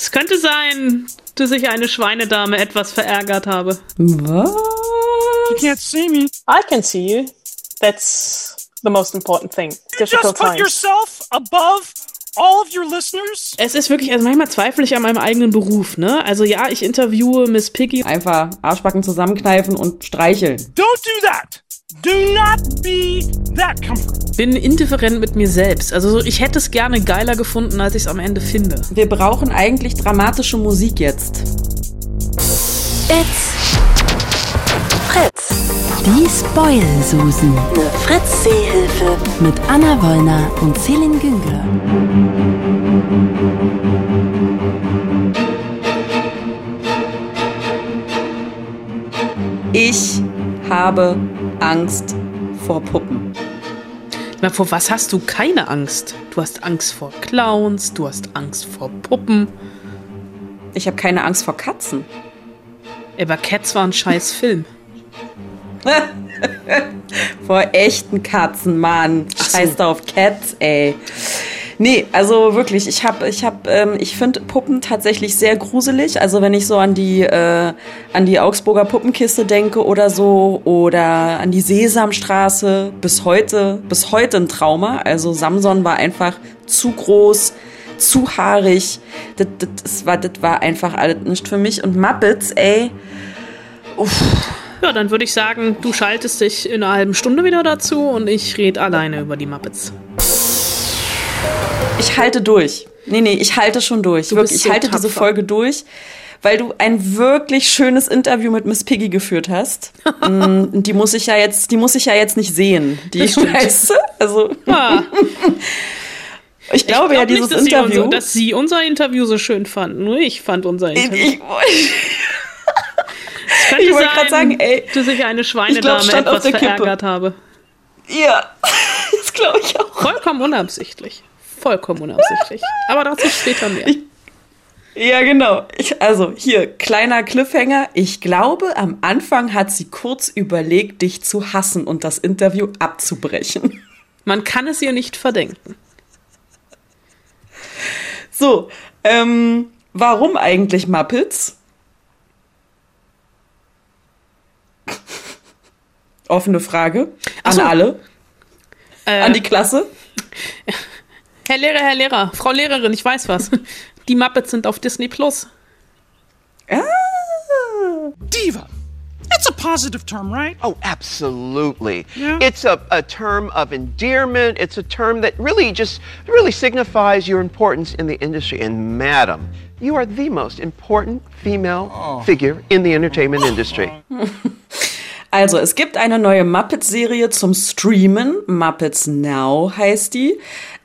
Es könnte sein, dass ich eine Schweinedame etwas verärgert habe. Was? You can't see me. I can see you. That's the most important thing. You just Difficult put times. yourself above all of your listeners. Es ist wirklich, also manchmal zweifle ich an meinem eigenen Beruf, ne? Also ja, ich interviewe Miss Piggy. Einfach Arschbacken zusammenkneifen und streicheln. Don't do that. Do not be that comfortable. Bin indifferent mit mir selbst. Also so, ich hätte es gerne geiler gefunden, als ich es am Ende finde. Wir brauchen eigentlich dramatische Musik jetzt. It's Fritz. Die Spoil-Susen. Eine Fritz-Seehilfe. Mit Anna Wollner und Celine Güngler. Ich habe Angst vor Puppen. Na, vor was hast du keine Angst? Du hast Angst vor Clowns, du hast Angst vor Puppen. Ich habe keine Angst vor Katzen. Aber Cats war ein scheiß Film. Vor echten Katzen, Mann. Scheiß da auf Cats, ey. Nee, also wirklich, ich habe, ich habe, ähm, ich finde Puppen tatsächlich sehr gruselig. Also wenn ich so an die, äh, an die Augsburger Puppenkiste denke oder so oder an die Sesamstraße, bis heute, bis heute ein Trauma. Also Samson war einfach zu groß, zu haarig. Das, das, das war, das war einfach alles nicht für mich. Und Muppets, ey. Ja, dann würde ich sagen, du schaltest dich in einer halben Stunde wieder dazu und ich rede alleine über die Muppets. Ich halte durch. Nee, nee, ich halte schon durch. Du Wirklich, bist ich so halte diese tapfer. Folge durch, weil du ein wirklich schönes Interview mit Miss Piggy geführt hast. Mm, die muss ich ja jetzt, die muss ich ja jetzt nicht sehen. Die Das stimmt. weißt du? Also Ah, ich glaube ja, glaub dieses nicht, dass Interview. Sie unser, dass Sie unser Interview so schön fanden. Nur ich fand unser ich Interview. ich, könnte ich wollte gerade sagen, ey, dass ich eine Schweinedame stand auf etwas der Kippe. verärgert habe. ja, das glaube ich auch. Vollkommen unabsichtlich. Vollkommen unabsichtlich. Aber dazu später mehr. Ja, genau. Ich, also hier, kleiner Cliffhanger. Ich glaube, am Anfang hat sie kurz überlegt, dich zu hassen und das Interview abzubrechen. Man kann es ihr nicht verdenken. So, ähm, warum eigentlich Muppets? Offene Frage an so. alle, Äh, an die Klasse. Herr Lehrer, Herr Lehrer, Frau Lehrerin, ich weiß was. Die Muppets sind auf Disney Plus. Ah, Diva. It's a positive term, right? Oh, absolutely. Yeah. It's a, a term of endearment. It's a term that really just really signifies your importance in the industry. And madam, you are the most important female figure in the entertainment industry. also, es gibt eine neue Muppets-Serie zum Streamen. Muppets Now heißt die.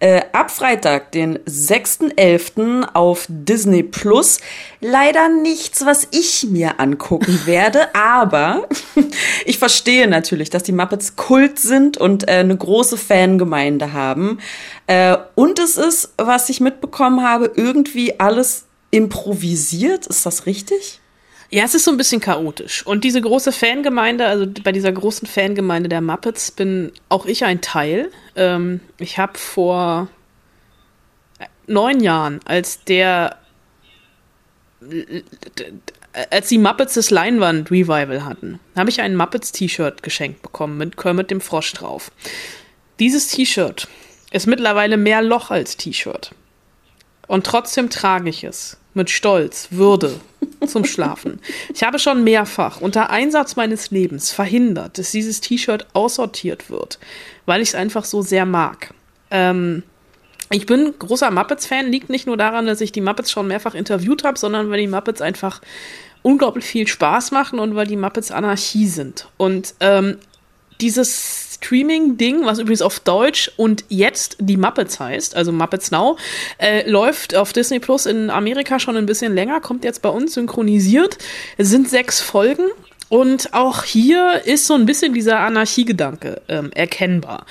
Äh, ab Freitag, den 6.11. auf Disney Plus. Leider nichts, was ich mir angucken werde, aber ich verstehe natürlich, dass die Muppets Kult sind und äh, eine große Fangemeinde haben. Äh, und es ist, was ich mitbekommen habe, irgendwie alles improvisiert. Ist das richtig? Ja, es ist so ein bisschen chaotisch. Und diese große Fangemeinde, also bei dieser großen Fangemeinde der Muppets bin auch ich ein Teil. Ähm, ich habe vor neun Jahren, als der als die Muppets das Leinwand-Revival hatten, habe ich ein Muppets-T-Shirt geschenkt bekommen mit Kermit dem Frosch drauf. Dieses T-Shirt ist mittlerweile mehr Loch als T-Shirt. Und trotzdem trage ich es mit Stolz, Würde zum Schlafen. Ich habe schon mehrfach unter Einsatz meines Lebens verhindert, dass dieses T-Shirt aussortiert wird, weil ich es einfach so sehr mag. Ähm, ich bin großer Muppets-Fan, liegt nicht nur daran, dass ich die Muppets schon mehrfach interviewt habe, sondern weil die Muppets einfach unglaublich viel Spaß machen und weil die Muppets Anarchie sind. Und ähm, dieses Streaming-Ding, was übrigens auf Deutsch und jetzt die Muppets heißt, also Muppets Now, äh, läuft auf Disney Plus in Amerika schon ein bisschen länger, kommt jetzt bei uns synchronisiert. Es sind sechs Folgen. Und auch hier ist so ein bisschen dieser Anarchiegedanke ähm, erkennbar.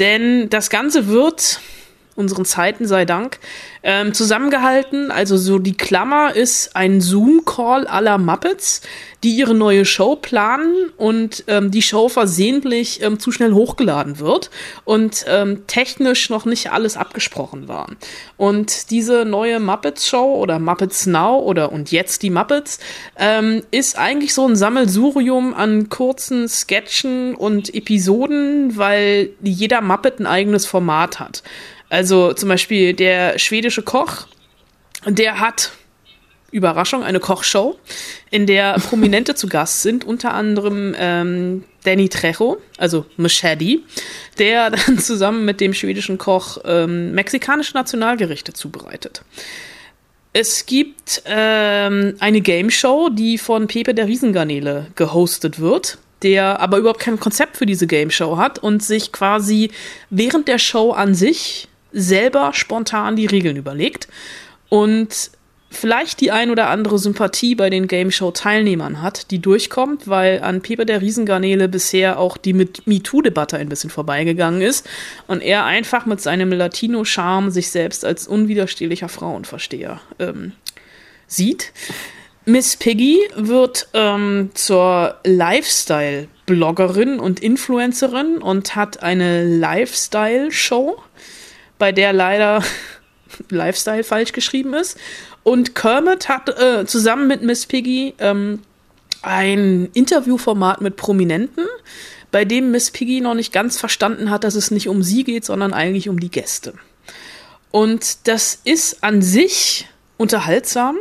Denn das Ganze wird unseren Zeiten sei Dank, ähm, zusammengehalten. Also so die Klammer ist ein Zoom-Call aller Muppets, die ihre neue Show planen und ähm, die Show versehentlich ähm, zu schnell hochgeladen wird und ähm, technisch noch nicht alles abgesprochen war. Und diese neue Muppets-Show oder Muppets Now oder und jetzt die Muppets ähm, ist eigentlich so ein Sammelsurium an kurzen Sketchen und Episoden, weil jeder Muppet ein eigenes Format hat. Also zum Beispiel der schwedische Koch, der hat Überraschung, eine Kochshow, in der Prominente zu Gast sind, unter anderem ähm, Danny Trejo, also Machete, der dann zusammen mit dem schwedischen Koch ähm, mexikanische Nationalgerichte zubereitet. Es gibt ähm, eine Game Show, die von Pepe der Riesengarnele gehostet wird, der aber überhaupt kein Konzept für diese Game Show hat und sich quasi während der Show an sich selber spontan die Regeln überlegt und vielleicht die ein oder andere Sympathie bei den Game Show Teilnehmern hat, die durchkommt, weil an Pepe der Riesengarnele bisher auch die MeToo-Debatte ein bisschen vorbeigegangen ist und er einfach mit seinem Latino-Charme sich selbst als unwiderstehlicher Frauenversteher ähm, sieht. Miss Piggy wird ähm, zur Lifestyle-Bloggerin und Influencerin und hat eine Lifestyle-Show, bei der leider Lifestyle falsch geschrieben ist. Und Kermit hat äh, zusammen mit Miss Piggy ähm, ein Interviewformat mit Prominenten, bei dem Miss Piggy noch nicht ganz verstanden hat, dass es nicht um sie geht, sondern eigentlich um die Gäste. Und das ist an sich unterhaltsam.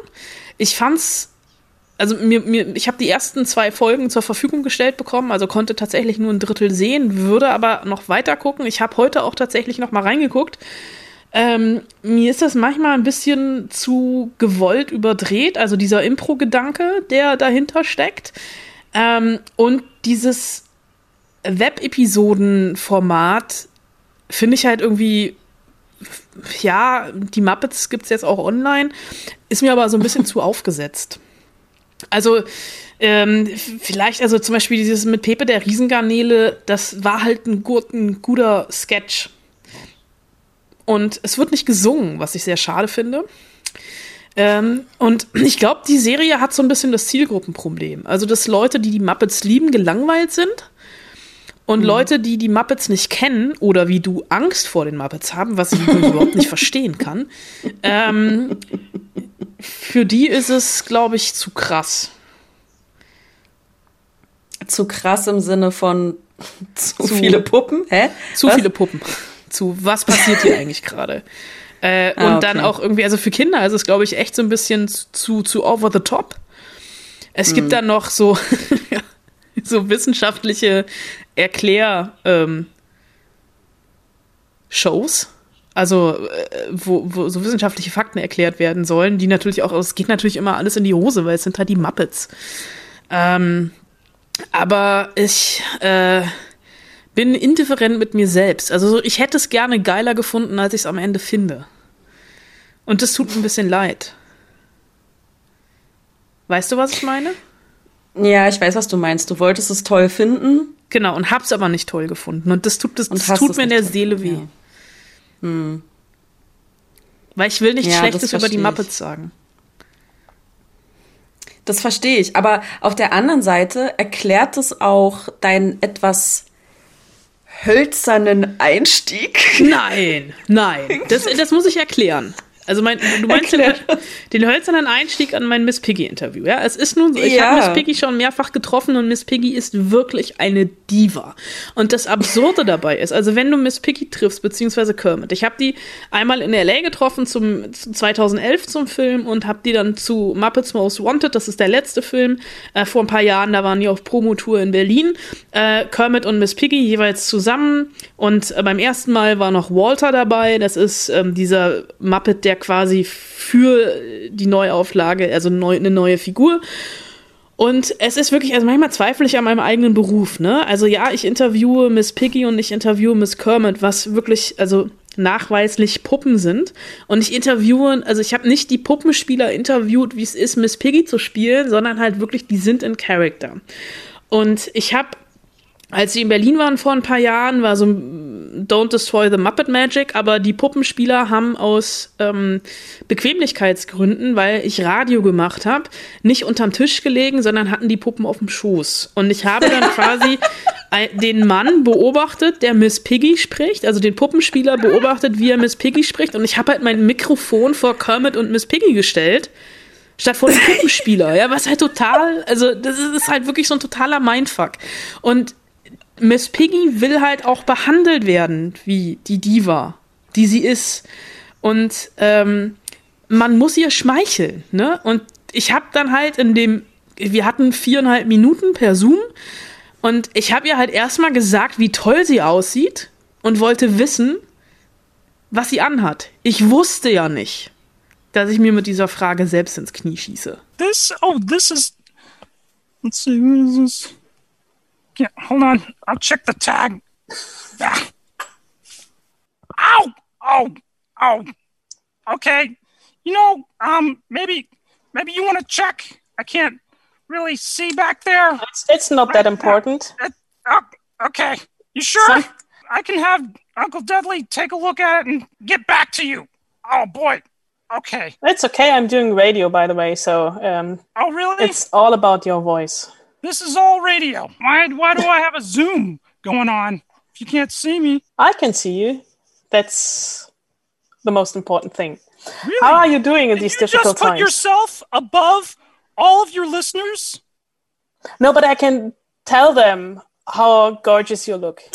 Ich fand's also mir, mir, ich habe die ersten zwei Folgen zur Verfügung gestellt bekommen, also konnte tatsächlich nur ein Drittel sehen, würde aber noch weiter gucken. Ich habe heute auch tatsächlich noch mal reingeguckt. Ähm, mir ist das manchmal ein bisschen zu gewollt überdreht, also dieser Impro-Gedanke, der dahinter steckt. Ähm, und dieses Web-Episoden-Format finde ich halt irgendwie, ja, die Muppets gibt es jetzt auch online, ist mir aber so ein bisschen zu aufgesetzt. Also, ähm, vielleicht, also zum Beispiel dieses mit Pepe der Riesengarnele, das war halt ein, gut, ein guter Sketch. Und es wird nicht gesungen, was ich sehr schade finde. Ähm, und ich glaube, die Serie hat so ein bisschen das Zielgruppenproblem. Also, dass Leute, die die Muppets lieben, gelangweilt sind. Und mhm. Leute, die die Muppets nicht kennen oder wie du Angst vor den Muppets haben, was ich überhaupt nicht verstehen kann, ähm, für die ist es, glaube ich, zu krass. Zu krass im Sinne von zu, zu viele Puppen? Hä? Zu was? viele Puppen zu, was passiert hier eigentlich gerade? Äh, ah, und okay. dann auch irgendwie, also für Kinder ist es, glaube ich, echt so ein bisschen zu, zu over the top. Es hm. gibt dann noch so, so wissenschaftliche Erklär- ähm, Shows, also äh, wo, wo so wissenschaftliche Fakten erklärt werden sollen, die natürlich auch, es geht natürlich immer alles in die Hose, weil es sind halt die Muppets. Ähm, aber ich, äh, bin indifferent mit mir selbst. Also ich hätte es gerne geiler gefunden, als ich es am Ende finde. Und das tut mir ein bisschen leid. Weißt du, was ich meine? Ja, ich weiß, was du meinst. Du wolltest es toll finden. Genau, und hab's aber nicht toll gefunden. Und das tut, das, das tut mir in der Seele weh. Ja. Hm. Weil ich will nichts ja, Schlechtes über die Muppets sagen. Das verstehe ich. Aber auf der anderen Seite erklärt es auch dein etwas hölzernen Einstieg? Nein, nein. Das, das muss ich erklären. Also mein, du meinst den, den, hölzernen Einstieg an mein Miss Piggy-Interview, ja? Es ist nun so, ich ja. habe Miss Piggy schon mehrfach getroffen und Miss Piggy ist wirklich eine Diva. Und das Absurde dabei ist, also wenn du Miss Piggy triffst, beziehungsweise Kermit, ich habe die einmal in L.A. getroffen zum 2011 zum Film und habe die dann zu Muppets Most Wanted, das ist der letzte Film, äh, vor ein paar Jahren, da waren die auf Promotour in Berlin, äh, Kermit und Miss Piggy jeweils zusammen und äh, beim ersten Mal war noch Walter dabei, das ist ähm, dieser Muppet, der der quasi für die Neuauflage, also neu, eine neue Figur. Und es ist wirklich, also manchmal zweifle ich an meinem eigenen Beruf, ne? Also ja, ich interviewe Miss Piggy und ich interviewe Miss Kermit, was wirklich, also nachweislich Puppen sind. Und ich interviewe, also ich habe nicht die Puppenspieler interviewt, wie es ist, Miss Piggy zu spielen, sondern halt wirklich, die sind in Character. Und ich habe als sie in Berlin waren vor ein paar Jahren, war so ein Don't Destroy the Muppet Magic, aber die Puppenspieler haben aus ähm, Bequemlichkeitsgründen, weil ich Radio gemacht habe, nicht unterm Tisch gelegen, sondern hatten die Puppen auf dem Schoß. Und ich habe dann quasi den Mann beobachtet, der Miss Piggy spricht, also den Puppenspieler beobachtet, wie er Miss Piggy spricht. Und ich habe halt mein Mikrofon vor Kermit und Miss Piggy gestellt. Statt vor dem Puppenspieler, ja, was halt total, also das ist ist halt wirklich so ein totaler Mindfuck. Und Miss Piggy will halt auch behandelt werden wie die Diva, die sie ist. Und ähm, man muss ihr schmeicheln, ne? Und ich habe dann halt in dem, wir hatten viereinhalb Minuten per Zoom und ich habe ihr halt erstmal gesagt, wie toll sie aussieht und wollte wissen, was sie anhat. Ich wusste ja nicht, dass ich mir mit dieser Frage selbst ins Knie schieße. This, oh, this is. Let's see, what is this? Yeah, hold on. I'll check the tag. Ah. Ow! Oh! Oh! Okay. You know, um, maybe, maybe you want to check. I can't really see back there. It's, it's not that important. Uh, oh, okay. You sure? Some- I can have Uncle Dudley take a look at it and get back to you. Oh boy. Okay. It's okay. I'm doing radio, by the way, so um, Oh really? it's all about your voice. This is all radio. Why, why do I have a Zoom going on if you can't see me? I can see you. That's the most important thing. Really? How are you doing in Did these you difficult just put times? yourself above all of your listeners? No, but I can tell them how gorgeous you look.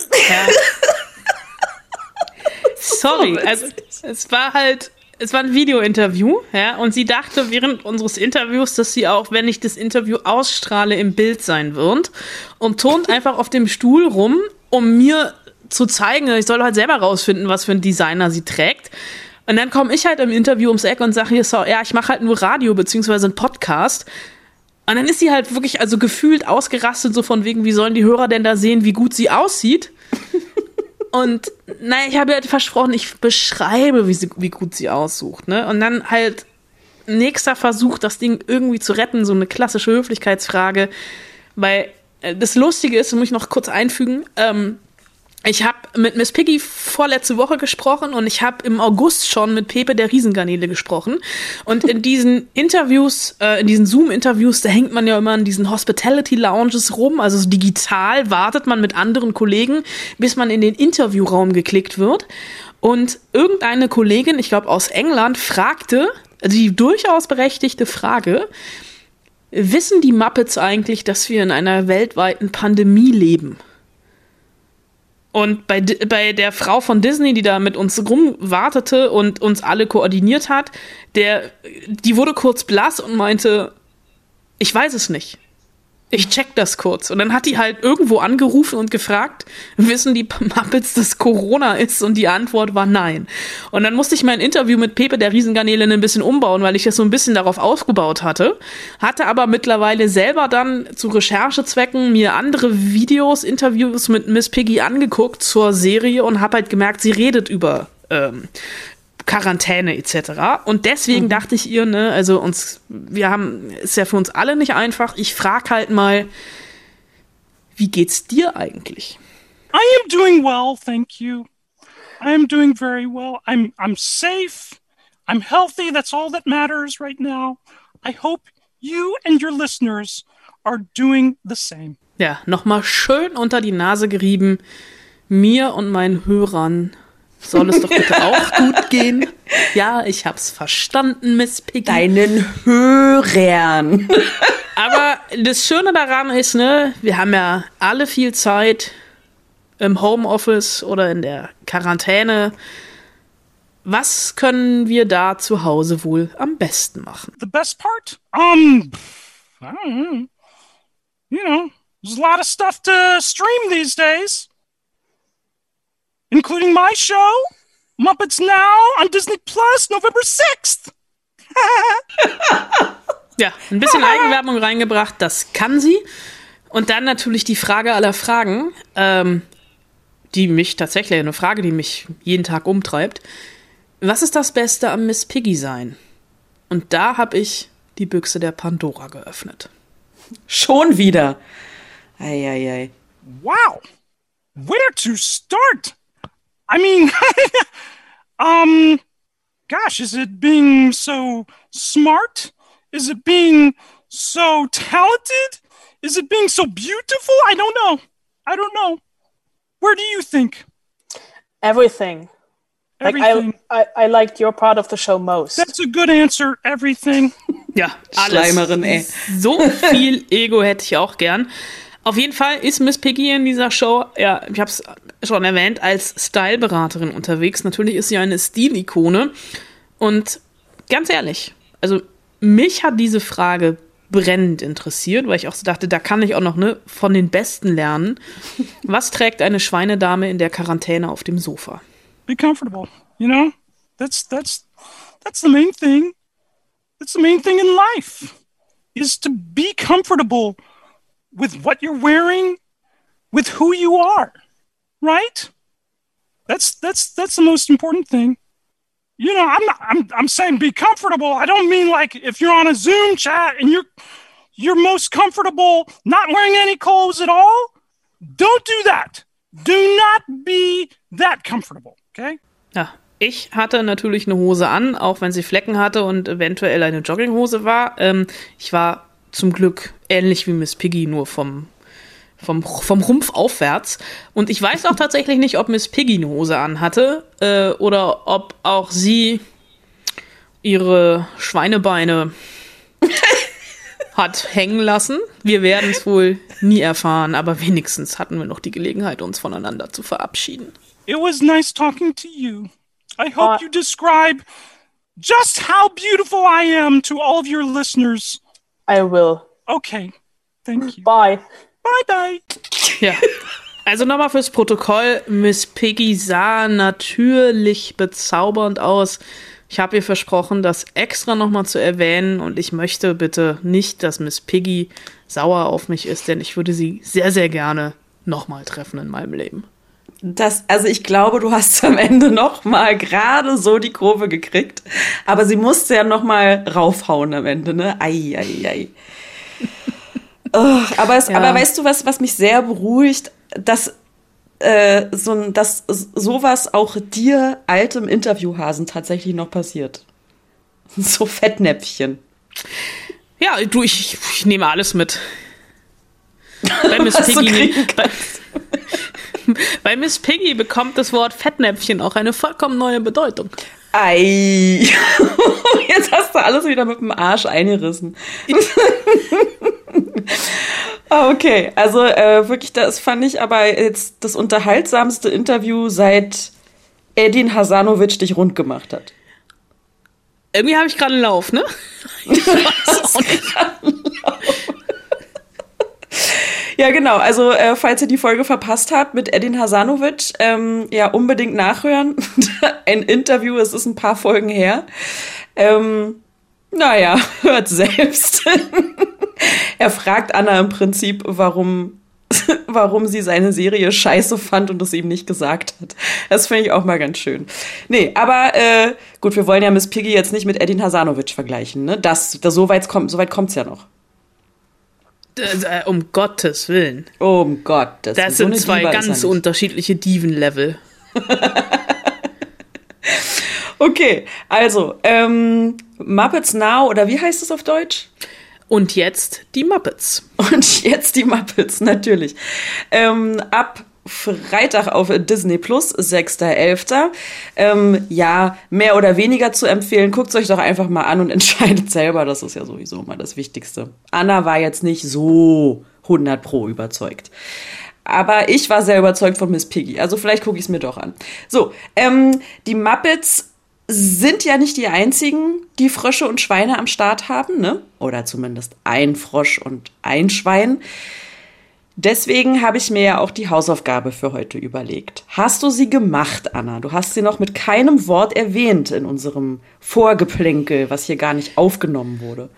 Sorry, also es war halt, es war ein Video-Interview, ja, und sie dachte während unseres Interviews, dass sie auch, wenn ich das Interview ausstrahle, im Bild sein wird und turnt einfach auf dem Stuhl rum, um mir zu zeigen, ich soll halt selber rausfinden, was für ein Designer sie trägt. Und dann komme ich halt im Interview ums Eck und sage hier so, ja, ich mache halt nur Radio beziehungsweise einen Podcast. Und dann ist sie halt wirklich also gefühlt ausgerastet, so von wegen, wie sollen die Hörer denn da sehen, wie gut sie aussieht? Und naja, ich habe ja versprochen, ich beschreibe, wie, sie, wie gut sie aussucht. Ne? Und dann halt nächster Versuch, das Ding irgendwie zu retten, so eine klassische Höflichkeitsfrage. Weil äh, das Lustige ist, das muss ich noch kurz einfügen, ähm, ich habe mit Miss Piggy vorletzte Woche gesprochen und ich habe im August schon mit Pepe der Riesengarnele gesprochen. Und in diesen Interviews, äh, in diesen Zoom-Interviews, da hängt man ja immer in diesen Hospitality-Lounges rum. Also so digital wartet man mit anderen Kollegen, bis man in den Interviewraum geklickt wird. Und irgendeine Kollegin, ich glaube aus England, fragte, also die durchaus berechtigte Frage, wissen die Muppets eigentlich, dass wir in einer weltweiten Pandemie leben? Und bei, bei der Frau von Disney, die da mit uns rumwartete und uns alle koordiniert hat, der, die wurde kurz blass und meinte, ich weiß es nicht. Ich check das kurz. Und dann hat die halt irgendwo angerufen und gefragt, wissen die Muppets, dass Corona ist? Und die Antwort war nein. Und dann musste ich mein Interview mit Pepe der Riesengarnele ein bisschen umbauen, weil ich das so ein bisschen darauf aufgebaut hatte. Hatte aber mittlerweile selber dann zu Recherchezwecken mir andere Videos, Interviews mit Miss Piggy angeguckt zur Serie und habe halt gemerkt, sie redet über ähm, Quarantäne etc. Und deswegen dachte ich ihr, ne, also uns, wir haben, ist ja für uns alle nicht einfach. Ich frag halt mal, wie geht's dir eigentlich? I am doing well, thank you. I am doing very well. I'm I'm safe. I'm healthy. That's all that matters right now. I hope you and your listeners are doing the same. Ja, nochmal schön unter die Nase gerieben. Mir und meinen Hörern soll es doch bitte auch gut gehen. Ja, ich hab's verstanden, Miss Piggy. Deinen Hörern. Aber das Schöne daran ist, ne, wir haben ja alle viel Zeit im Homeoffice oder in der Quarantäne. Was können wir da zu Hause wohl am besten machen? The best part? Um, I don't know. You know, there's a lot of stuff to stream these days, including my show, Muppets Now on Disney Plus, November 6th. Ja, ein bisschen Eigenwerbung reingebracht, das kann sie. Und dann natürlich die Frage aller Fragen, ähm, die mich tatsächlich, eine Frage, die mich jeden Tag umtreibt. Was ist das Beste am Miss Piggy sein? Und da habe ich die Büchse der Pandora geöffnet. Schon wieder. Eieiei. Wow. Where to start? I mean, um, gosh, is it being so smart? Is it being so talented? Is it being so beautiful? I don't know. I don't know. Where do you think? Everything. Like Everything. I, I, I liked your part of the show most. That's a good answer. Everything. Ja, alles. Schleimerin, ey. So viel Ego hätte ich auch gern. Auf jeden Fall ist Miss Piggy in dieser Show, ja, ich habe es schon erwähnt, als Styleberaterin unterwegs. Natürlich ist sie eine Stilikone. Und ganz ehrlich, also mich hat diese Frage brennend interessiert, weil ich auch so dachte, da kann ich auch noch ne, von den Besten lernen. Was trägt eine Schweinedame in der Quarantäne auf dem Sofa? Be comfortable. You know, that's that's that's the main thing. That's the main thing in life is to be comfortable with what you're wearing, with who you are, right? That's that's that's the most important thing. You know, I'm not, I'm I'm saying be comfortable. I don't mean like if you're on a Zoom chat and you're you're most comfortable not wearing any clothes at all. Don't do that. Do not be that comfortable, okay? Ja, ich hatte natürlich eine Hose an, auch wenn sie Flecken hatte und eventuell eine Jogginghose war. Ähm, ich war zum Glück ähnlich wie Miss Piggy, nur vom, vom, vom Rumpf aufwärts. Und ich weiß auch tatsächlich nicht, ob Miss Piggy eine Hose anhatte äh, oder ob auch sie ihre Schweinebeine hat hängen lassen. Wir werden es wohl nie erfahren, aber wenigstens hatten wir noch die Gelegenheit, uns voneinander zu verabschieden. It was nice talking to you. I hope Uh, you describe just how beautiful I am to all of your listeners. I will. Okay. Thank you. Bye. Bye bye. Ja. Also nochmal fürs Protokoll. Miss Piggy sah natürlich bezaubernd aus. Ich habe ihr versprochen, das extra nochmal zu erwähnen und ich möchte bitte nicht, dass Miss Piggy sauer auf mich ist, denn ich würde sie sehr, sehr gerne nochmal treffen in meinem Leben. Das, also ich glaube, du hast am Ende noch mal gerade so die Kurve gekriegt, aber sie musste ja noch mal raufhauen am Ende, ne? Ei, ei, ei. Oh, aber, es, Ja. aber weißt du was, was mich sehr beruhigt, dass äh, so ein, dass sowas auch dir altem Interviewhasen tatsächlich noch passiert. So Fettnäpfchen. Ja, du, ich, ich nehme alles mit. Bei Miss, Piggy, bei, bei Miss Piggy bekommt das Wort Fettnäpfchen auch eine vollkommen neue Bedeutung. Ei. Jetzt hast du alles wieder mit dem Arsch eingerissen. Okay, also äh, wirklich, das fand ich aber jetzt das unterhaltsamste Interview seit Edin Hasanovic dich rund gemacht hat. Irgendwie habe ich gerade einen Lauf, ne? Ich weiß auch nicht. Ja, genau. Also, äh, falls ihr die Folge verpasst habt mit Edin Hasanovic, ähm, ja, unbedingt nachhören. ein Interview, es ist ein paar Folgen her. Ähm, naja, hört selbst. er fragt Anna im Prinzip, warum, warum sie seine Serie scheiße fand und es ihm nicht gesagt hat. Das finde ich auch mal ganz schön. Nee, aber äh, gut, wir wollen ja Miss Piggy jetzt nicht mit Edin Hasanovic vergleichen. Ne? Das, das, so weit kommt so ja noch. Das, äh, um Gottes Willen. Oh um Gottes Das so sind zwei Diva ganz unterschiedliche Diven-Level. Okay, also, ähm, Muppets Now, oder wie heißt es auf Deutsch? Und jetzt die Muppets. Und jetzt die Muppets, natürlich. Ähm, ab Freitag auf Disney Plus, 6.11. Ähm, ja, mehr oder weniger zu empfehlen. Guckt euch doch einfach mal an und entscheidet selber. Das ist ja sowieso mal das Wichtigste. Anna war jetzt nicht so 100 pro überzeugt. Aber ich war sehr überzeugt von Miss Piggy. Also vielleicht gucke ich es mir doch an. So, ähm, die Muppets sind ja nicht die einzigen, die Frösche und Schweine am Start haben, ne? Oder zumindest ein Frosch und ein Schwein. Deswegen habe ich mir ja auch die Hausaufgabe für heute überlegt. Hast du sie gemacht, Anna? Du hast sie noch mit keinem Wort erwähnt in unserem Vorgeplänkel, was hier gar nicht aufgenommen wurde.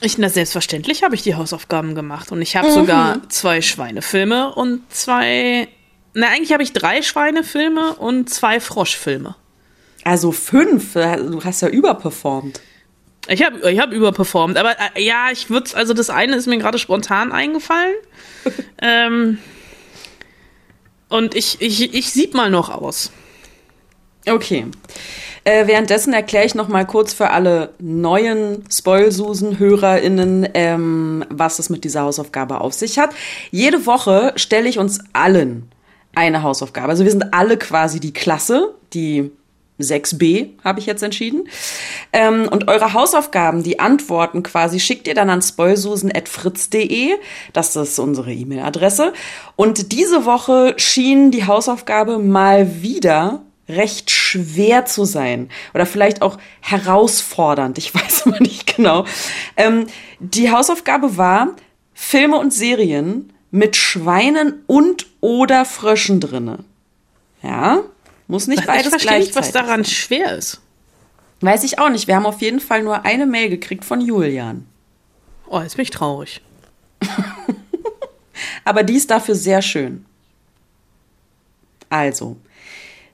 Ich, na, selbstverständlich habe ich die Hausaufgaben gemacht. Und ich habe Mhm. sogar zwei Schweinefilme und zwei. Na, eigentlich habe ich drei Schweinefilme und zwei Froschfilme. Also fünf, du hast ja überperformt. Ich habe ich hab überperformt, aber äh, ja, ich würde also das eine ist mir gerade spontan eingefallen. ähm, Und ich, ich, ich sieb mal noch aus. Okay. Äh, währenddessen erkläre ich noch mal kurz für alle neuen Spoilsusen-HörerInnen, ähm, was es mit dieser Hausaufgabe auf sich hat. Jede Woche stelle ich uns allen eine Hausaufgabe. Also wir sind alle quasi die Klasse, die 6b, habe ich jetzt entschieden. Ähm, und eure Hausaufgaben, die Antworten quasi, schickt ihr dann an spoilsusen.fritz.de. Das ist unsere E-Mail-Adresse. Und diese Woche schien die Hausaufgabe mal wieder recht schwer zu sein oder vielleicht auch herausfordernd. Ich weiß immer nicht genau. Ähm, die Hausaufgabe war Filme und Serien mit Schweinen und oder Fröschen drinne. Ja, muss nicht beides ich verstehe nicht, was daran schwer ist. Weiß ich auch nicht. Wir haben auf jeden Fall nur eine Mail gekriegt von Julian. Oh, jetzt bin ich traurig. Aber die ist dafür sehr schön. Also,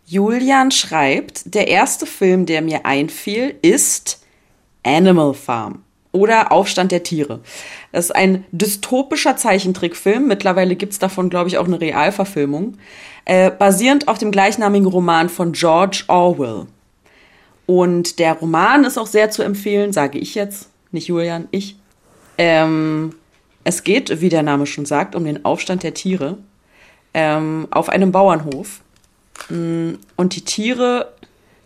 Julian schreibt, der erste Film, der mir einfiel, ist Animal Farm oder Aufstand der Tiere. Das ist ein dystopischer Zeichentrickfilm. Mittlerweile gibt's davon, glaube ich, auch eine Realverfilmung. Äh, basierend auf dem gleichnamigen Roman von George Orwell. Und der Roman ist auch sehr zu empfehlen, sage ich jetzt, nicht Julian, ich. Ähm, es geht, wie der Name schon sagt, um den Aufstand der Tiere ähm, auf einem Bauernhof. Mm, Und die Tiere,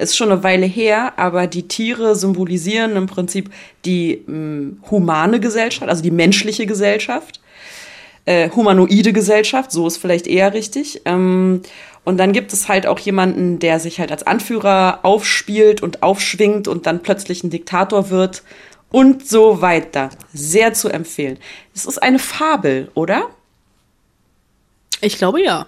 ist schon eine Weile her, aber die Tiere symbolisieren im Prinzip die mh, humane Gesellschaft, also die menschliche Gesellschaft. Äh, humanoide Gesellschaft, so ist vielleicht eher richtig. Ähm, und dann gibt es halt auch jemanden, der sich halt als Anführer aufspielt und aufschwingt und dann plötzlich ein Diktator wird und so weiter. Sehr zu empfehlen. Es ist eine Fabel, oder? Ich glaube ja.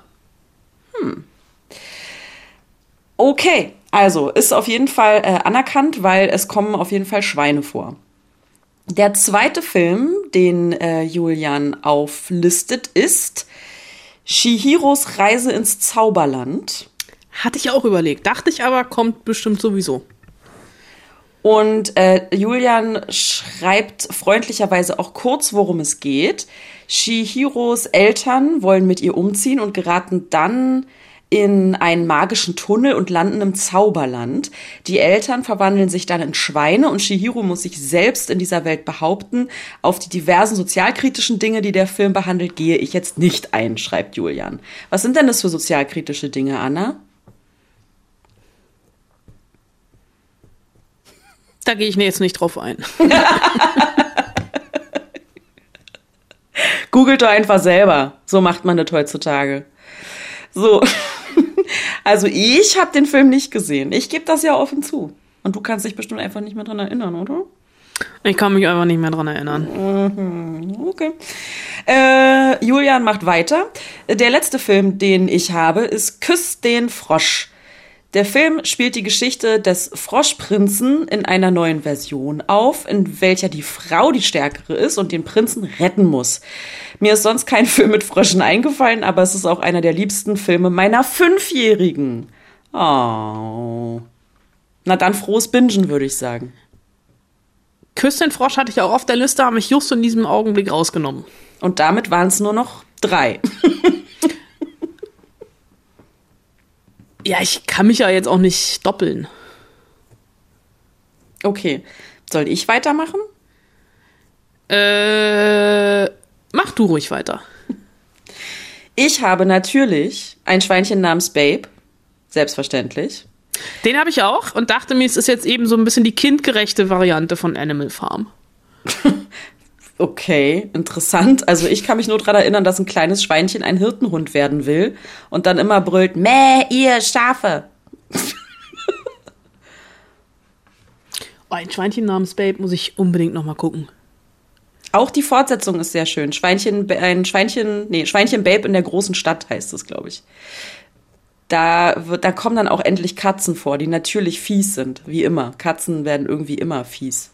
Okay, also ist auf jeden Fall äh, anerkannt, weil es kommen auf jeden Fall Schweine vor. Der zweite Film, den äh, Julian auflistet, ist Shihiros Reise ins Zauberland. Hatte ich auch überlegt. Dachte ich aber, kommt bestimmt sowieso. Und äh, Julian schreibt freundlicherweise auch kurz, worum es geht. Shihiros Eltern wollen mit ihr umziehen und geraten dann in einen magischen Tunnel und landen im Zauberland. Die Eltern verwandeln sich dann in Schweine und Shihiro muss sich selbst in dieser Welt behaupten. Auf die diversen sozialkritischen Dinge, die der Film behandelt, gehe ich jetzt nicht ein, schreibt Julian. Was sind denn das für sozialkritische Dinge, Anna? Da gehe ich jetzt nicht drauf ein. Googelt doch einfach selber. So macht man das heutzutage. So. Also ich habe den Film nicht gesehen. Ich gebe das ja offen zu. Und du kannst dich bestimmt einfach nicht mehr dran erinnern, oder? Ich kann mich einfach nicht mehr dran erinnern. Okay. Äh, Julian macht weiter. Der letzte Film, den ich habe, ist Küss den Frosch. Der Film spielt die Geschichte des Froschprinzen in einer neuen Version auf, in welcher die Frau die stärkere ist und den Prinzen retten muss. Mir ist sonst kein Film mit Fröschen eingefallen, aber es ist auch einer der liebsten Filme meiner Fünfjährigen. Oh. Na dann frohes Bingen, würde ich sagen. Küss den Frosch hatte ich auch auf der Liste, habe ich just in diesem Augenblick rausgenommen. Und damit waren es nur noch drei. Ja, ich kann mich ja jetzt auch nicht doppeln. Okay. Soll ich weitermachen? Äh, mach du ruhig weiter. Ich habe natürlich ein Schweinchen namens Babe. Selbstverständlich. Den habe ich auch und dachte mir, es ist jetzt eben so ein bisschen die kindgerechte Variante von Animal Farm. Okay, interessant. Also ich kann mich nur daran erinnern, dass ein kleines Schweinchen ein Hirtenhund werden will und dann immer brüllt, Mäh, ihr Schafe. Oh, ein Schweinchen namens Babe muss ich unbedingt noch mal gucken. Auch die Fortsetzung ist sehr schön. Schweinchen, ein Schweinchen, nee, Schweinchen Babe in der großen Stadt heißt es, glaube ich. Da, wird, da kommen dann auch endlich Katzen vor, die natürlich fies sind, wie immer. Katzen werden irgendwie immer fies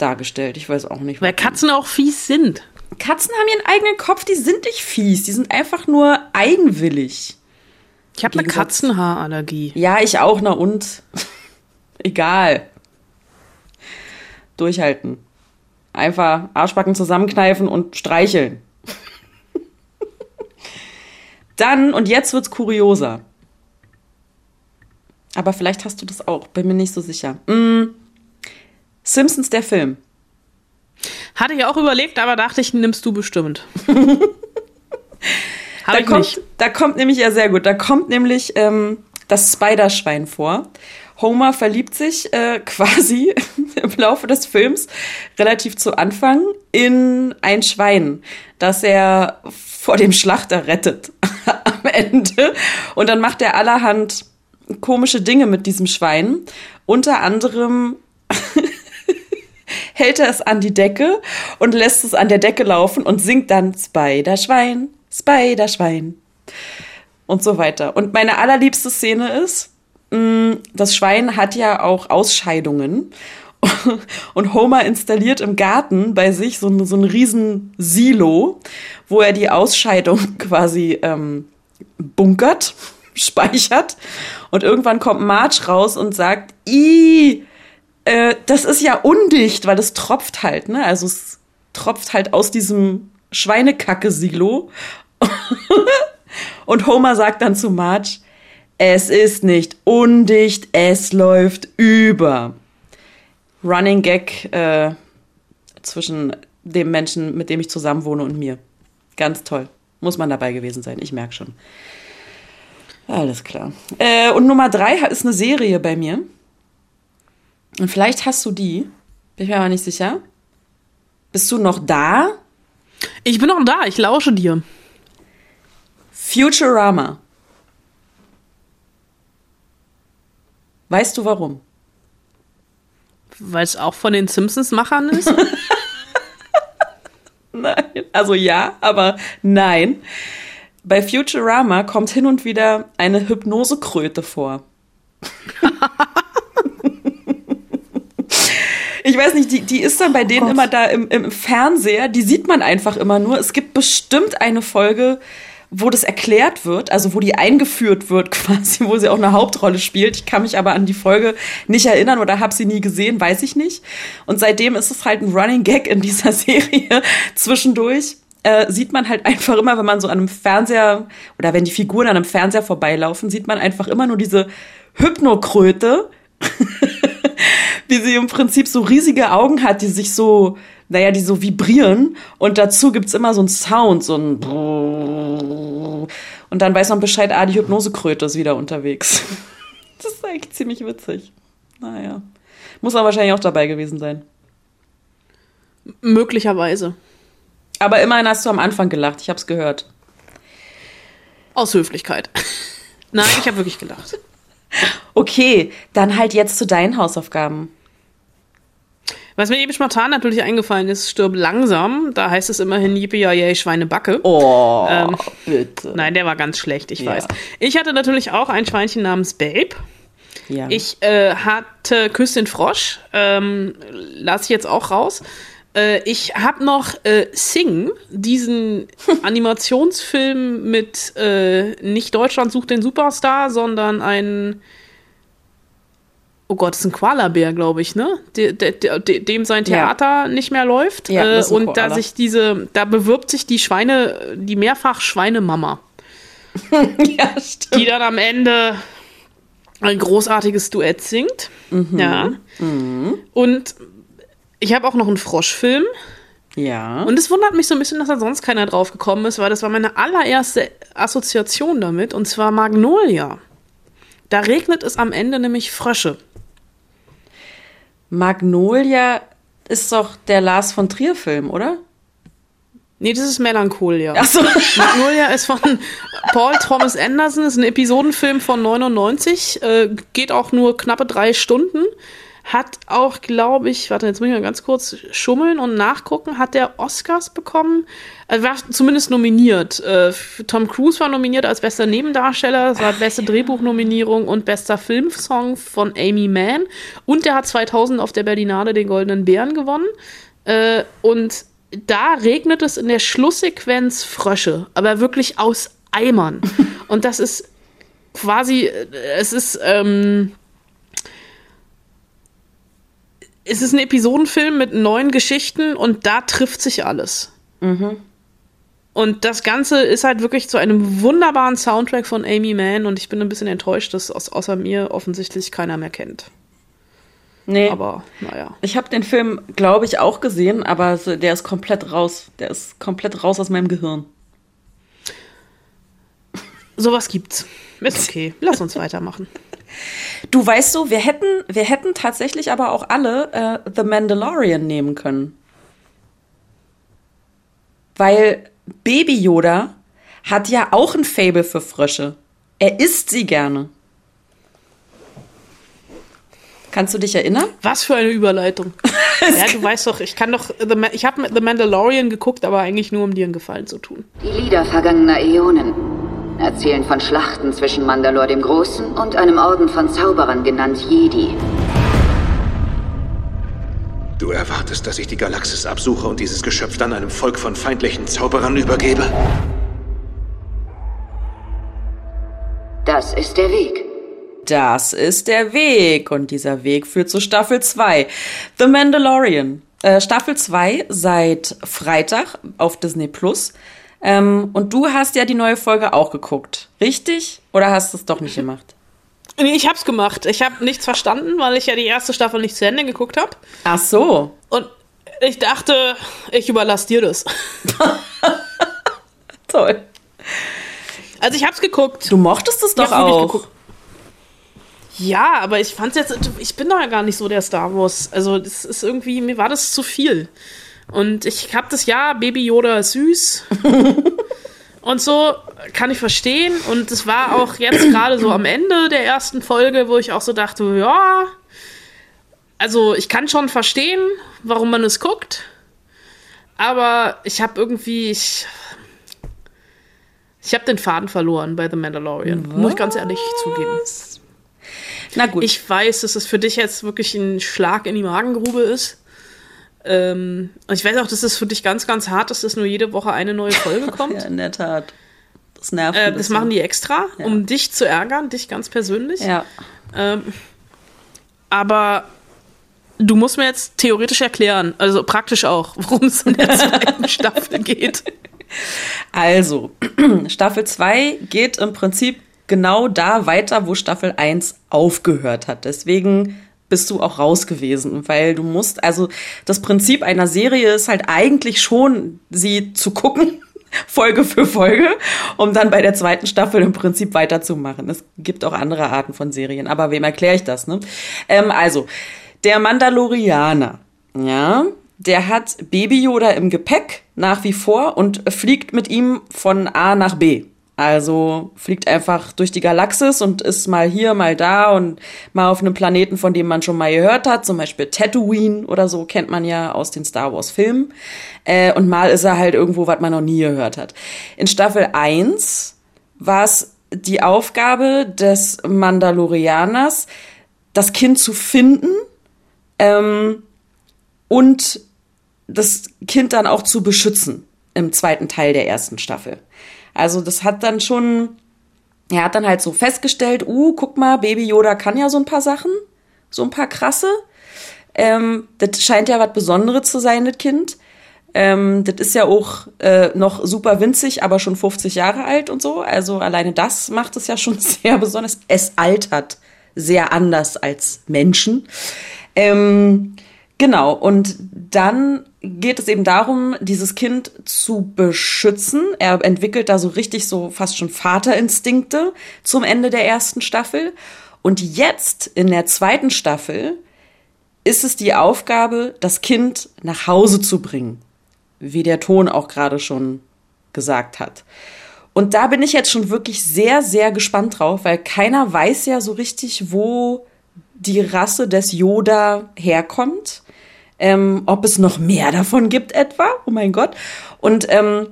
dargestellt. Ich weiß auch nicht. Weil Katzen auch fies sind. Katzen haben ihren eigenen Kopf, die sind nicht fies, die sind einfach nur eigenwillig. Ich habe eine Katzenhaarallergie. Ja, ich auch, na und? Egal. Durchhalten. Einfach Arschbacken zusammenkneifen und streicheln. Dann, und jetzt wird's kurioser. Aber vielleicht hast du das auch, bin mir nicht so sicher. Mm. Simpsons, der Film. Hatte ich auch überlegt, aber dachte ich, nimmst du bestimmt. Da kommt, nicht. da kommt nämlich, ja sehr gut, da kommt nämlich ähm, das Spiderschwein vor. Homer verliebt sich äh, quasi im Laufe des Films relativ zu Anfang in ein Schwein, das er vor dem Schlachter rettet am Ende. Und dann macht er allerhand komische Dinge mit diesem Schwein. Unter anderem hält er es an die Decke und lässt es an der Decke laufen und singt dann Spiderschwein, Spiderschwein und so weiter. Und meine allerliebste Szene ist, mh, das Schwein hat ja auch Ausscheidungen und Homer installiert im Garten bei sich so, ein- so ein riesen Silo, wo er die Ausscheidung quasi ähm, bunkert, speichert und irgendwann kommt Marge raus und sagt, i äh, das ist ja undicht, weil es tropft halt, ne? Also es tropft halt aus diesem Schweinekacke-Silo. Und Homer sagt dann zu Marge, es ist nicht undicht, es läuft über. Running Gag äh, zwischen dem Menschen, mit dem ich zusammen wohne und mir. Ganz toll. Muss man dabei gewesen sein, ich merke schon. Alles klar. Äh, und Nummer drei ist eine Serie bei mir. Und vielleicht hast du die. Bin ich mir aber nicht sicher. Bist du noch da? Ich bin auch da, ich lausche dir. Futurama. Weißt du warum? Weil es auch von den Simpsons-Machern ist. Nein. Also ja, aber nein. Bei Futurama kommt hin und wieder eine Hypnosekröte vor. Ich weiß nicht, die, die ist dann bei denen immer da im, im Fernseher, die sieht man einfach immer nur. Es gibt bestimmt eine Folge, wo das erklärt wird, also wo die eingeführt wird quasi, wo sie auch eine Hauptrolle spielt. Ich kann mich aber an die Folge nicht erinnern oder habe sie nie gesehen, weiß ich nicht. Und seitdem ist es halt ein Running Gag in dieser Serie. Zwischendurch äh, sieht man halt einfach immer, wenn man so an einem Fernseher oder wenn die Figuren an einem Fernseher vorbeilaufen, sieht man einfach immer nur diese Hypnokröte, wie sie im Prinzip so riesige Augen hat, die sich so, naja, die so vibrieren. Und dazu gibt's immer so einen Sound, so ein Und dann weiß man Bescheid, ah, die Hypnosekröte ist wieder unterwegs. Das ist eigentlich ziemlich witzig. Naja. Muss er wahrscheinlich auch dabei gewesen sein. Möglicherweise. Aber immerhin hast du am Anfang gelacht, ich hab's gehört. Aus Höflichkeit. Nein, ich habe wirklich gelacht. Okay, dann halt jetzt zu deinen Hausaufgaben. Was mir eben spontan natürlich eingefallen ist, stirb langsam. Da heißt es immerhin Yippie Schweinebacke. Oh, Ähm, bitte. Nein, der war ganz schlecht, ich Ja. weiß. Ich hatte natürlich auch ein Schweinchen namens Babe. Ja. Ich äh, hatte Küss den Frosch. Ähm, lass ich jetzt auch raus. Äh, ich habe noch äh, Sing, diesen Animationsfilm mit äh, nicht Deutschland sucht den Superstar, sondern ein Oh Gott, ist ein Koalabär, glaube ich, ne? De, de, de, dem sein Ja. Theater nicht mehr läuft. Ja, äh, und da sich diese, da bewirbt sich die Schweine, die mehrfach Schweinemama ja, stimmt. die dann am Ende ein großartiges Duett singt. Ja. Und ich habe auch noch einen Froschfilm. Ja. Und es wundert mich so ein bisschen, dass da sonst keiner drauf gekommen ist, weil das war meine allererste Assoziation damit, und zwar Magnolia. Da regnet es am Ende nämlich Frösche. Magnolia ist doch der Lars von Trier Film, oder? Nee, das ist Melancholia. Ach so. Magnolia ist von Paul Thomas Anderson, ist ein Episodenfilm von 99, äh, geht auch nur knappe drei Stunden. Hat auch, glaube ich, warte, jetzt muss ich mal ganz kurz schummeln und nachgucken, hat der Oscars bekommen? Er war zumindest nominiert. Äh, Tom Cruise war nominiert als bester Nebendarsteller, es war beste Drehbuchnominierung und bester Filmsong von Amy Mann. Und der hat 2000 auf der Berlinale den Goldenen Bären gewonnen. Äh, und da regnet es in der Schlusssequenz Frösche, aber wirklich aus Eimern. Und das ist quasi, äh, es ist, ähm, es ist ein Episodenfilm mit neun Geschichten und da trifft sich alles. Und das Ganze ist halt wirklich zu einem wunderbaren Soundtrack von Amy Mann und ich bin ein bisschen enttäuscht, dass außer mir offensichtlich keiner mehr kennt. Nee. Aber naja. Ich habe den Film, glaube ich, auch gesehen, aber der ist komplett raus. Der ist komplett raus aus meinem Gehirn. Sowas gibt's. Ist okay. Lass uns weitermachen. Du weißt so, wir hätten, wir hätten tatsächlich aber auch alle äh, The Mandalorian nehmen können. Weil Baby Yoda hat ja auch ein Fable für Frösche. Er isst sie gerne. Kannst du dich erinnern? Was für eine Überleitung. ja, du weißt doch, ich kann doch. Ich habe The Mandalorian geguckt, aber eigentlich nur, um dir einen Gefallen zu tun. Die Lieder vergangener Äonen erzählen von Schlachten zwischen Mandalor dem Großen und einem Orden von Zauberern genannt Jedi. Du erwartest, dass ich die Galaxis absuche und dieses Geschöpf dann einem Volk von feindlichen Zauberern übergebe? Das ist der Weg. Das ist der Weg. Und dieser Weg führt zu Staffel 2. The Mandalorian. Äh, Staffel 2 seit Freitag auf Disney Plus. Ähm, und du hast ja die neue Folge auch geguckt. Richtig? Oder hast du es doch nicht gemacht? Nee, ich hab's gemacht. Ich habe nichts verstanden, weil ich ja die erste Staffel nicht zu Ende geguckt habe. Ach so. Und ich dachte, ich überlasse dir das. Toll. Also ich hab's geguckt. Du mochtest es doch auch. geguckt. Ja, aber ich fand's jetzt, ich bin doch ja gar nicht so der Star Wars. Also das ist irgendwie, mir war das zu viel. Und ich hab das ja, Baby Yoda ist süß. und so kann ich verstehen. Und es war auch jetzt gerade so am Ende der ersten Folge, wo ich auch so dachte, ja, also ich kann schon verstehen, warum man es guckt. Aber ich habe irgendwie, ich, ich habe den Faden verloren bei The Mandalorian. Muss ich ganz ehrlich zugeben. Na gut. Ich weiß, dass es für dich jetzt wirklich ein Schlag in die Magengrube ist. Ähm, und ich weiß auch, dass es für dich ganz, ganz hart ist, dass nur jede Woche eine neue Folge kommt. ja, in der Tat. Das nervt äh, das machen die extra, um dich zu ärgern, dich ganz persönlich. Ja. Ähm, aber du musst mir jetzt theoretisch erklären, also praktisch auch, worum es in der zweiten Staffel geht. Also, Staffel 2 geht im Prinzip genau da weiter, wo Staffel 1 aufgehört hat. Deswegen bist du auch raus gewesen, weil du musst, also das Prinzip einer Serie ist halt eigentlich schon, sie zu gucken, Folge für Folge, um dann bei der zweiten Staffel im Prinzip weiterzumachen. Es gibt auch andere Arten von Serien, aber wem erkläre ich das, ne? Ähm, also, der Mandalorianer, ja, der hat Baby Yoda im Gepäck nach wie vor und fliegt mit ihm von A nach B. Also fliegt einfach durch die Galaxis und ist mal hier, mal da und mal auf einem Planeten, von dem man schon mal gehört hat, zum Beispiel Tatooine oder so, kennt man ja aus den Star Wars Filmen. Äh, und mal ist er halt irgendwo, was man noch nie gehört hat. In Staffel 1 war es die Aufgabe des Mandalorianers, das Kind zu finden ähm, und das Kind dann auch zu beschützen im zweiten Teil der ersten Staffel. Also das hat dann schon, er hat dann halt so festgestellt, uh, guck mal, Baby Yoda kann ja so ein paar Sachen, so ein paar krasse. Ähm, das scheint ja was Besonderes zu sein, das Kind. Ähm, das ist ja auch äh, noch super winzig, aber schon 50 Jahre alt und so. Also alleine das macht es ja schon sehr besonders. Es altert sehr anders als Menschen. Ähm, genau, und dann geht es eben darum, dieses Kind zu beschützen. Er entwickelt da so richtig so fast schon Vaterinstinkte zum Ende der ersten Staffel. Und jetzt in der zweiten Staffel ist es die Aufgabe, das Kind nach Hause zu bringen, wie der Ton auch gerade schon gesagt hat. Und da bin ich jetzt schon wirklich sehr, sehr gespannt drauf, weil keiner weiß ja so richtig, wo die Rasse des Yoda herkommt. Ähm, ob es noch mehr davon gibt etwa. Oh mein Gott. Und ähm,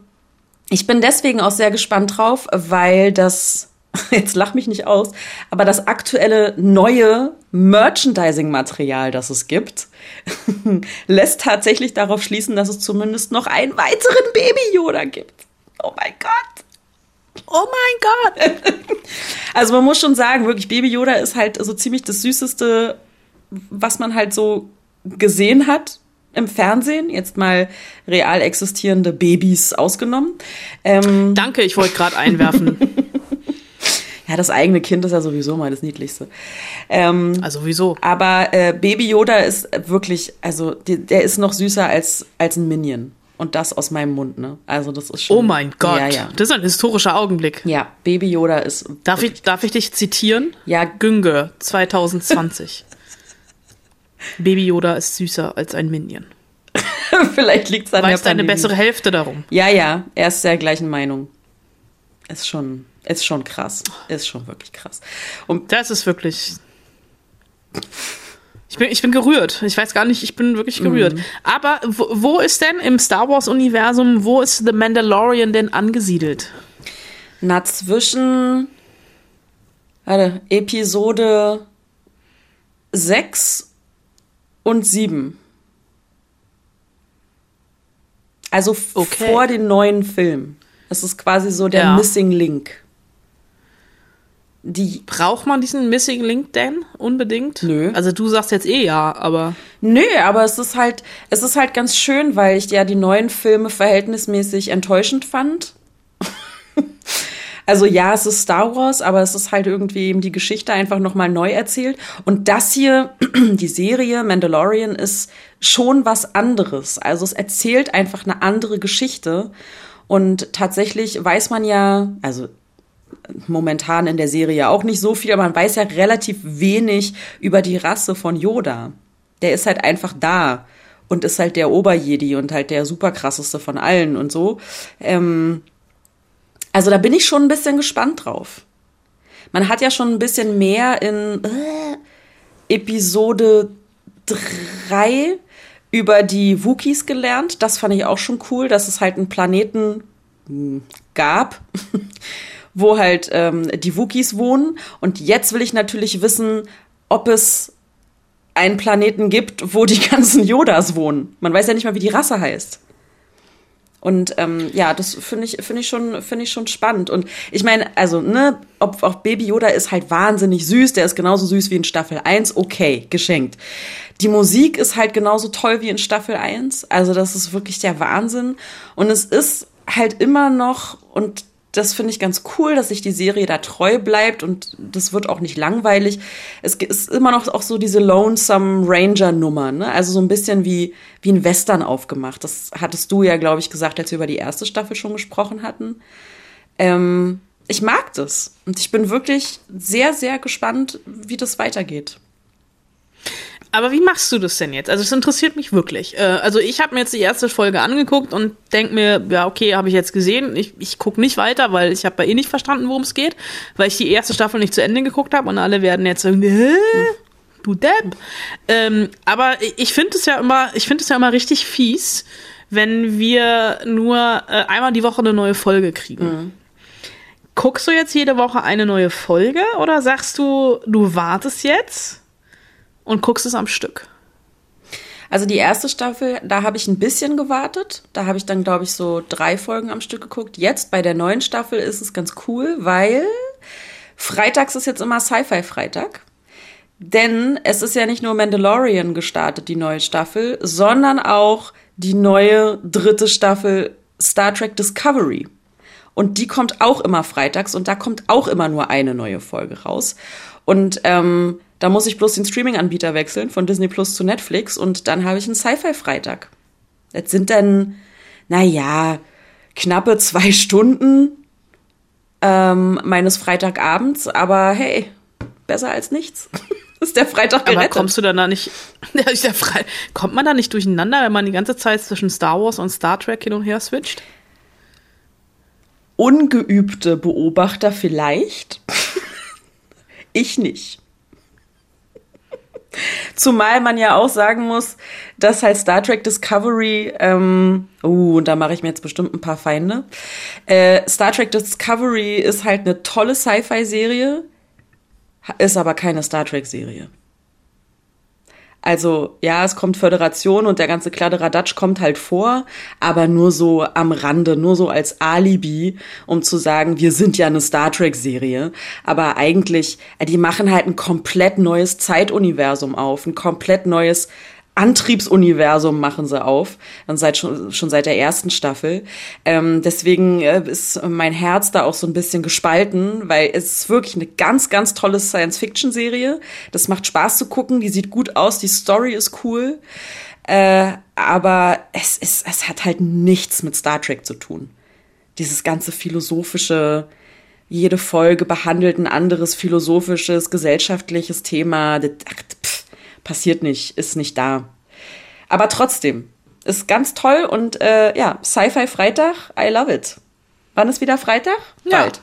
ich bin deswegen auch sehr gespannt drauf, weil das, jetzt lach mich nicht aus, aber das aktuelle neue Merchandising-Material, das es gibt, lässt tatsächlich darauf schließen, dass es zumindest noch einen weiteren Baby-Yoda gibt. Oh mein Gott. Oh mein Gott. Also man muss schon sagen, wirklich, Baby Yoda ist halt so ziemlich das Süßeste, was man halt so gesehen hat im Fernsehen, jetzt mal real existierende Babys ausgenommen. Ähm, Danke, ich wollte gerade einwerfen. ja, das eigene Kind ist ja sowieso mal das Niedlichste. Ähm, also wieso? aber äh, Baby Yoda ist wirklich, also die, der ist noch süßer als, als ein Minion. Und das aus meinem Mund, ne? Also das ist schon. Oh mein Gott, Ja, ja. das ist ein historischer Augenblick. Ja, Baby Yoda ist. Darf ich, darf ich dich zitieren? Ja. Günge 2020. Baby Yoda ist süßer als ein Minion. Vielleicht liegt es an Weiß der deine Pandemie. bessere Hälfte darum. Ja, ja, er ist der gleichen Meinung. Ist schon, ist schon krass. Ist schon wirklich krass. Und Das ist wirklich. Ich bin, ich bin gerührt. Ich weiß gar nicht, ich bin wirklich gerührt. Mhm. Aber wo, wo ist denn im Star Wars-Universum, wo ist The Mandalorian denn angesiedelt? na, zwischen warte, Episode 6 und 7. Also Okay. vor den neuen Film. Das ist quasi so der Ja. Missing Link. Die Braucht man diesen Missing Link denn unbedingt? Nö. Also du sagst jetzt eh ja, aber Nö, aber es ist halt, es ist halt ganz schön, weil ich ja die neuen Filme verhältnismäßig enttäuschend fand. also ja, es ist Star Wars, aber es ist halt irgendwie eben die Geschichte einfach nochmal neu erzählt. Und das hier, die Serie Mandalorian, ist schon was anderes. Also es erzählt einfach eine andere Geschichte. Und tatsächlich weiß man ja, also momentan in der Serie auch nicht so viel, aber man weiß ja relativ wenig über die Rasse von Yoda. Der ist halt einfach da und ist halt der Oberjedi und halt der superkrasseste von allen und so. Ähm, also da bin ich schon ein bisschen gespannt drauf. Man hat ja schon ein bisschen mehr in äh, Episode 3 über die Wookies gelernt. Das fand ich auch schon cool, dass es halt einen Planeten hm, gab, wo halt ähm, die Wookies wohnen. Und jetzt will ich natürlich wissen, ob es einen Planeten gibt, wo die ganzen Yodas wohnen. Man weiß ja nicht mal, wie die Rasse heißt. Und ähm, ja, das finde ich finde ich schon finde ich schon spannend. Und ich meine, also ne, ob auch Baby Yoda ist halt wahnsinnig süß. Der ist genauso süß wie in Staffel 1. Okay, geschenkt. Die Musik ist halt genauso toll wie in Staffel 1. Also das ist wirklich der Wahnsinn. Und es ist halt immer noch und das finde ich ganz cool, dass sich die Serie da treu bleibt und das wird auch nicht langweilig. Es ist immer noch auch so diese Lonesome Ranger Nummer, ne? Also so ein bisschen wie wie ein Western aufgemacht. Das hattest du ja, glaube ich, gesagt, als wir über die erste Staffel schon gesprochen hatten. Ähm, ich mag das und ich bin wirklich sehr sehr gespannt, wie das weitergeht. Aber wie machst du das denn jetzt? Also es interessiert mich wirklich. Äh, also ich habe mir jetzt die erste Folge angeguckt und denk mir, ja okay, habe ich jetzt gesehen. Ich, ich gucke nicht weiter, weil ich habe bei eh nicht verstanden, worum es geht, weil ich die erste Staffel nicht zu Ende geguckt habe und alle werden jetzt sagen, Hä? du Depp. Ähm, aber ich finde es ja immer, ich finde es ja immer richtig fies, wenn wir nur äh, einmal die Woche eine neue Folge kriegen. Guckst du jetzt jede Woche eine neue Folge oder sagst du, du wartest jetzt und guckst es am Stück? Also die erste Staffel, da habe ich ein bisschen gewartet. Da habe ich dann, glaube ich, so drei Folgen am Stück geguckt. Jetzt bei der neuen Staffel ist es ganz cool, weil freitags ist jetzt immer Sci-Fi-Freitag. Denn es ist ja nicht nur Mandalorian gestartet, die neue Staffel, sondern auch die neue dritte Staffel Star Trek Discovery. Und die kommt auch immer freitags und da kommt auch immer nur eine neue Folge raus. Und ähm, da muss ich bloß den Streaming-Anbieter wechseln von Disney Plus zu Netflix und dann habe ich einen Sci-Fi-Freitag. Das sind dann, naja, knappe zwei Stunden ähm, meines Freitagabends, aber hey, besser als nichts. ist der Freitag Aber gerettet. kommst du dann da nicht, ja frei, kommt man da nicht durcheinander, wenn man die ganze Zeit zwischen Star Wars und Star Trek hin und her switcht? Ungeübte Beobachter vielleicht. ich nicht. Zumal man ja auch sagen muss, dass halt Star Trek Discovery, ähm, uh, und da mache ich mir jetzt bestimmt ein paar Feinde. Äh, Star Trek Discovery ist halt eine tolle Sci-Fi-Serie, ist aber keine Star Trek-Serie. Also, ja, es kommt Föderation und der ganze Kladderadatsch kommt halt vor, aber nur so am Rande, nur so als Alibi, um zu sagen, wir sind ja eine Star Trek-Serie. Aber eigentlich, äh, die machen halt ein komplett neues Zeituniversum auf, ein komplett neues Antriebsuniversum machen sie auf. Und seit schon, schon seit der ersten Staffel. Ähm, deswegen äh, ist mein Herz da auch so ein bisschen gespalten, weil es ist wirklich eine ganz, ganz tolle Science-Fiction-Serie. Das macht Spaß zu gucken, die sieht gut aus, die Story ist cool. Äh, aber es, ist, es hat halt nichts mit Star Trek zu tun. Dieses ganze philosophische, jede Folge behandelt ein anderes philosophisches, gesellschaftliches Thema. Das, ach, passiert nicht, ist nicht da. Aber trotzdem, ist ganz toll und äh, ja, Sci-Fi Freitag, I love it. Wann ist wieder Freitag? Ja. Bald.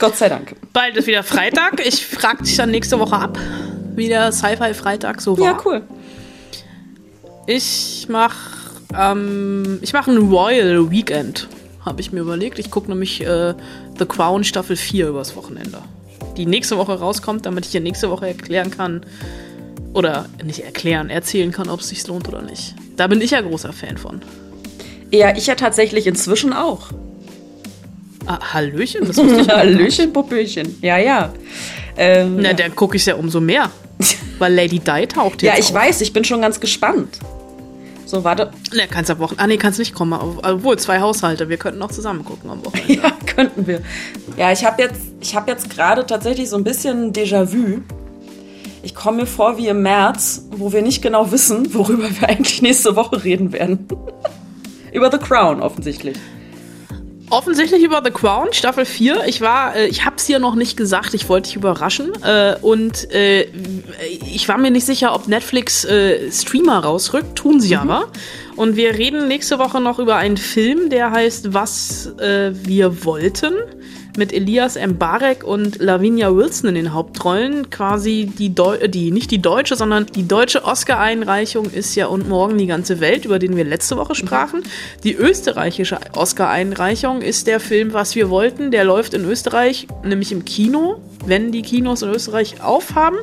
Gott sei Dank. Bald ist wieder Freitag. Ich frage dich dann nächste Woche ab, wie der Sci-Fi Freitag so war. Ja, cool. Ich mach, ähm, ich mache ein Royal Weekend, habe ich mir überlegt. Ich gucke nämlich äh, The Crown Staffel 4 übers Wochenende. Die nächste Woche rauskommt, damit ich dir nächste Woche erklären kann, oder nicht erklären, erzählen kann, ob es sich lohnt oder nicht. Da bin ich ja großer Fan von. Ja, ich ja tatsächlich inzwischen auch. Ah, Hallöchen, das wusste ich ja Hallöchen, Popöchen. Ja, ja. Ähm, Na, dann gucke ich ja umso mehr. Weil Lady Di taucht jetzt ja, ich auf. weiß, ich bin schon ganz gespannt. So, warte. Na, kannst am Wochenende. Ah, nee, kannst nicht kommen. Obwohl, zwei Haushalte. Wir könnten auch zusammen gucken am Wochenende. Ja, könnten wir. Ja, ich habe jetzt, ich hab jetzt gerade tatsächlich so ein bisschen Déjà-vu. Ich komme mir vor wie im März, wo wir nicht genau wissen, worüber wir eigentlich nächste Woche reden werden. Über The Crown offensichtlich. Offensichtlich über The Crown, Staffel 4. Ich war, äh, ich hab's hier noch nicht gesagt, ich wollte dich überraschen. Äh, und äh, ich war mir nicht sicher, ob Netflix äh, Streamer rausrückt. Tun sie aber. Und wir reden nächste Woche noch über einen Film, der heißt Was äh, wir wollten. Mit Elias Mbarek und Lavinia Wilson in den Hauptrollen. Quasi die, Deu äh, die nicht die deutsche, sondern die deutsche Oscar-Einreichung ist ja und morgen die ganze Welt, über den wir letzte Woche sprachen. Die österreichische Oscar-Einreichung ist der Film Was wir wollten. Der läuft in Österreich, nämlich im Kino, wenn die Kinos in Österreich aufhaben.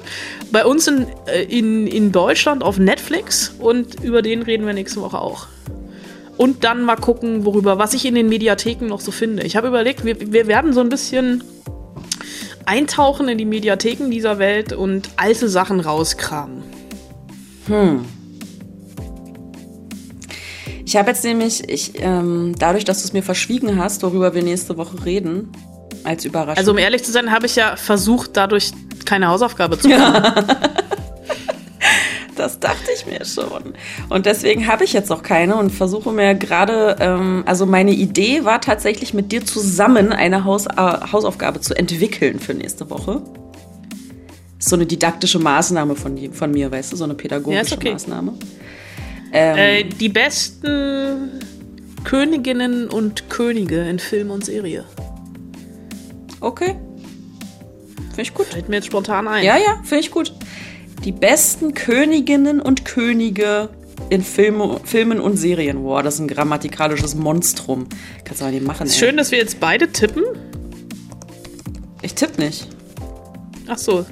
Bei uns in, äh, in, in Deutschland auf Netflix und über den reden wir nächste Woche auch. Und dann mal gucken, worüber, was ich in den Mediatheken noch so finde. Ich habe überlegt, wir, wir werden so ein bisschen eintauchen in die Mediatheken dieser Welt und alte Sachen rauskramen. Ich habe jetzt nämlich, ich, ähm, dadurch, dass du es mir verschwiegen hast, worüber wir nächste Woche reden, als Überraschung. Also um ehrlich zu sein, habe ich ja versucht, dadurch keine Hausaufgabe zu machen. Das dachte ich mir schon. Und deswegen habe ich jetzt noch keine und versuche mir gerade, ähm, also meine Idee war tatsächlich mit dir zusammen eine Haus, äh, Hausaufgabe zu entwickeln für nächste Woche. So eine didaktische Maßnahme von, von mir, weißt du, so eine pädagogische Ja, okay. Maßnahme. Ähm, Äh, die besten Königinnen und Könige in Film und Serie. okay. Finde ich gut. Fällt mir jetzt spontan ein. Ja, ja, finde ich gut. Die besten Königinnen und Könige in Filme, Filmen und Serien. Boah, das ist ein grammatikalisches Monstrum. Kannst du mal nicht machen. Ist ey. schön, dass wir jetzt beide tippen. Ich tipp nicht. Ach so.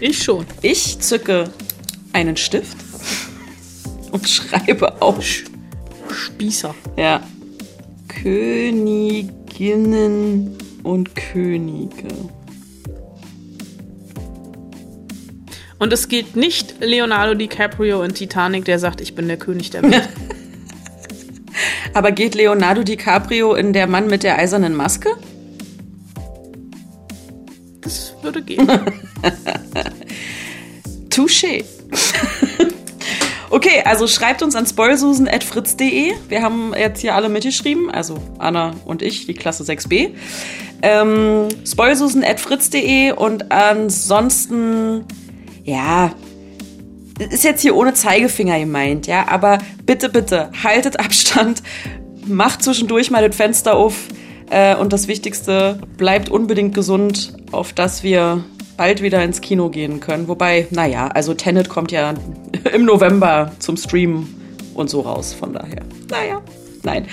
Ich schon. Ich zücke einen Stift und schreibe auf. Spießer. Ja. Königinnen und Könige. Und es geht nicht Leonardo DiCaprio in Titanic, der sagt, ich bin der König der Welt. Aber geht Leonardo DiCaprio in Der Mann mit der eisernen Maske? Das würde gehen. Touché. okay, also schreibt uns an spoilsusen.fritz.de. Wir haben jetzt hier alle mitgeschrieben, also Anna und ich, die Klasse 6b. Ähm, spoilsusen.fritz.de und ansonsten, ja, ist jetzt hier ohne Zeigefinger gemeint, ja, aber bitte, bitte, haltet Abstand, macht zwischendurch mal das Fenster auf äh, und das Wichtigste, bleibt unbedingt gesund, auf dass wir bald wieder ins Kino gehen können. Wobei, naja, also Tenet kommt ja im November zum Stream und so raus, von daher. Naja, nein.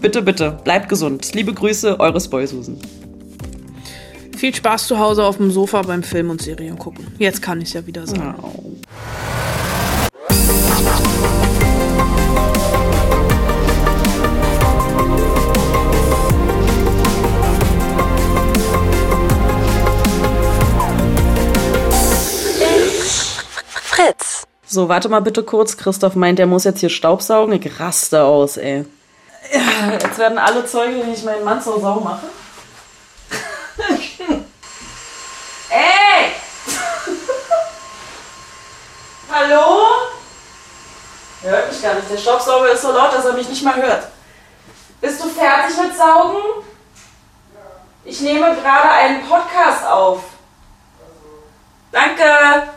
Bitte, bitte, bleibt gesund. Liebe Grüße, eure Spoilsusen. Viel Spaß zu Hause auf dem Sofa beim Film und Serien gucken. Jetzt kann ich es ja wieder sagen. Fritz. So, warte mal bitte kurz. Christoph meint, er muss jetzt hier Staubsaugen. Ich raste aus, ey. Ja, jetzt werden alle Zeuge, wenn ich meinen Mann zur Sau mache. Ey! Hallo? Er hört mich gar nicht. Der Staubsauger ist so laut, dass er mich nicht mal hört. Bist du fertig mit Saugen? Ich nehme gerade einen Podcast auf. Danke.